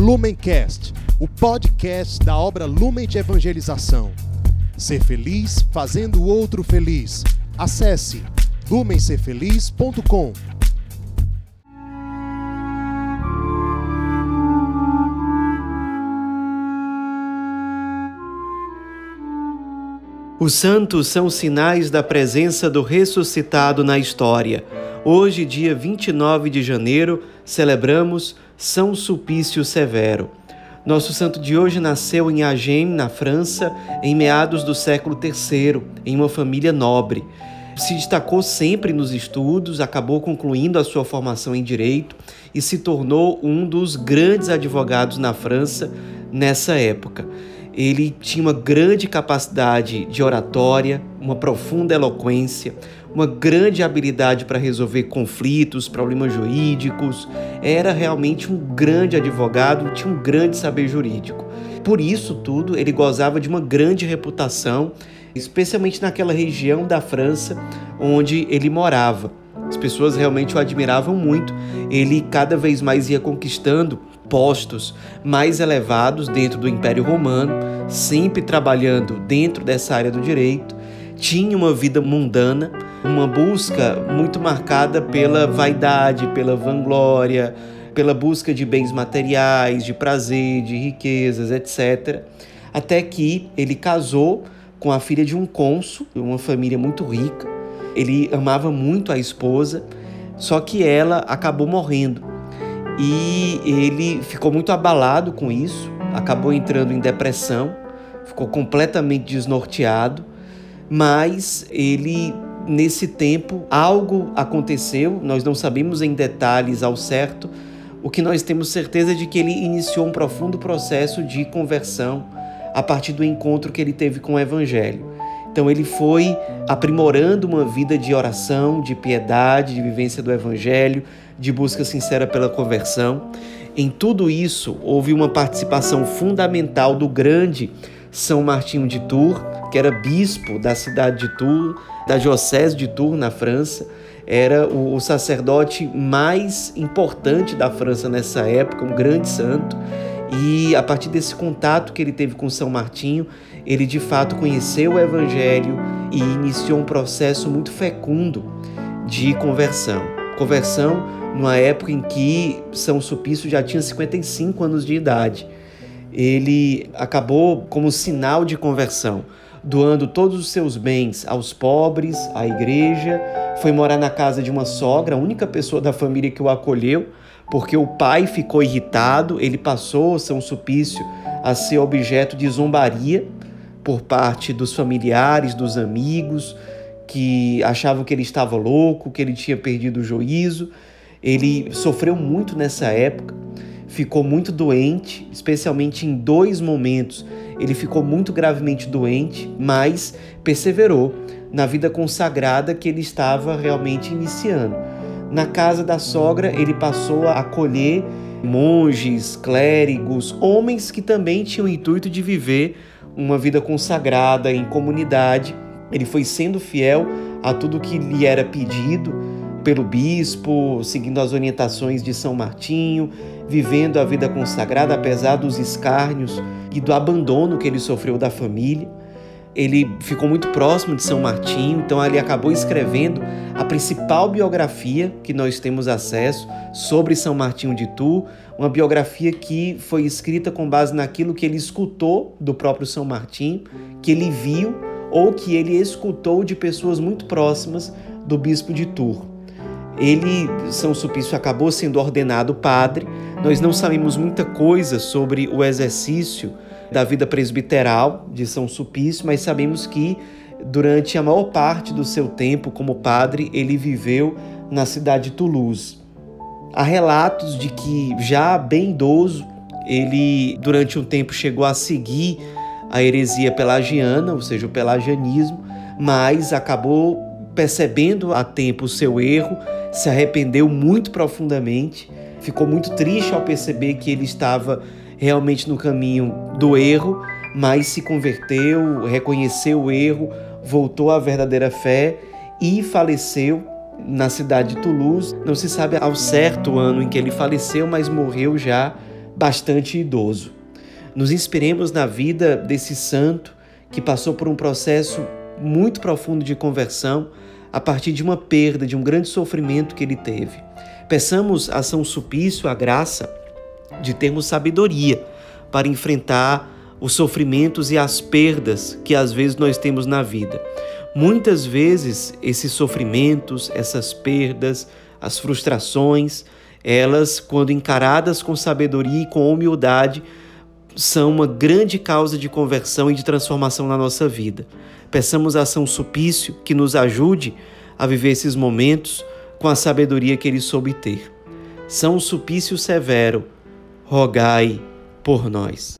Lumencast, o podcast da obra Lumen de Evangelização. Ser feliz fazendo o outro feliz. Acesse lumencerfeliz.com. Os santos são sinais da presença do ressuscitado na história. Hoje, dia 29 de janeiro, celebramos São Sulpício Severo. Nosso santo de hoje nasceu em Agen, na França, em meados do século III, em uma família nobre. Se destacou sempre nos estudos, acabou concluindo a sua formação em direito e se tornou um dos grandes advogados na França nessa época. Ele tinha uma grande capacidade de oratória, uma profunda eloquência, uma grande habilidade para resolver conflitos, problemas jurídicos. Era realmente um grande advogado, tinha um grande saber jurídico. Por isso tudo, ele gozava de uma grande reputação, especialmente naquela região da França onde ele morava. As pessoas realmente o admiravam muito. Ele cada vez mais ia conquistando postos mais elevados dentro do Império Romano, sempre trabalhando dentro dessa área do direito. Tinha uma vida mundana, uma busca muito marcada pela vaidade, pela vanglória, pela busca de bens materiais, de prazer, de riquezas, etc. Até que ele casou com a filha de um cônsul, uma família muito rica. Ele amava muito a esposa, só que ela acabou morrendo. E ele ficou muito abalado com isso, acabou entrando em depressão, ficou completamente desnorteado, mas ele nesse tempo algo aconteceu, nós não sabemos em detalhes ao certo, o que nós temos certeza de que ele iniciou um profundo processo de conversão a partir do encontro que ele teve com o evangelho. Então ele foi aprimorando uma vida de oração, de piedade, de vivência do evangelho, de busca sincera pela conversão. Em tudo isso, houve uma participação fundamental do grande São Martinho de Tours, que era bispo da cidade de Tours, da diocese de Tours, na França. Era o sacerdote mais importante da França nessa época, um grande santo. E a partir desse contato que ele teve com São Martinho, ele de fato conheceu o Evangelho e iniciou um processo muito fecundo de conversão. Conversão numa época em que São Sulpício já tinha 55 anos de idade. Ele acabou como sinal de conversão, doando todos os seus bens aos pobres, à igreja, foi morar na casa de uma sogra, a única pessoa da família que o acolheu, porque o pai ficou irritado, ele passou São Sulpício a ser objeto de zombaria por parte dos familiares, dos amigos, que achavam que ele estava louco, que ele tinha perdido o juízo. Ele sofreu muito nessa época, ficou muito doente, especialmente em dois momentos. Ele ficou muito gravemente doente, mas perseverou na vida consagrada que ele estava realmente iniciando. Na casa da sogra, ele passou a acolher monges, clérigos, homens que também tinham o intuito de viver uma vida consagrada em comunidade. Ele foi sendo fiel a tudo que lhe era pedido pelo bispo, seguindo as orientações de São Martinho, vivendo a vida consagrada apesar dos escárnios e do abandono que ele sofreu da família. Ele ficou muito próximo de São Martinho, então ele acabou escrevendo a principal biografia que nós temos acesso sobre São Martinho de Tours, uma biografia que foi escrita com base naquilo que ele escutou do próprio São Martinho, que ele viu ou que ele escutou de pessoas muito próximas do bispo de Tours. Ele, São Sulpício, acabou sendo ordenado padre. Nós não sabemos muita coisa sobre o exercício da vida presbiteral de São Sulpício, mas sabemos que durante a maior parte do seu tempo como padre, ele viveu na cidade de Toulouse. Há relatos de que, já bem idoso, ele durante um tempo chegou a seguir a heresia pelagiana, ou seja, o pelagianismo, mas acabou percebendo a tempo o seu erro, se arrependeu muito profundamente, ficou muito triste ao perceber que ele estava realmente no caminho do erro, mas se converteu, reconheceu o erro, voltou à verdadeira fé e faleceu na cidade de Toulouse. Não se sabe ao certo o ano em que ele faleceu, mas morreu já bastante idoso. Nos inspiremos na vida desse santo que passou por um processo muito profundo de conversão a partir de uma perda, de um grande sofrimento que ele teve. Peçamos a São Supício a graça de termos sabedoria para enfrentar os sofrimentos e as perdas que às vezes nós temos na vida. Muitas vezes esses sofrimentos, essas perdas, as frustrações, elas, quando encaradas com sabedoria e com humildade, são uma grande causa de conversão e de transformação na nossa vida. Peçamos a São Supício que nos ajude a viver esses momentos com a sabedoria que ele soube ter. São Supício Severo, rogai por nós.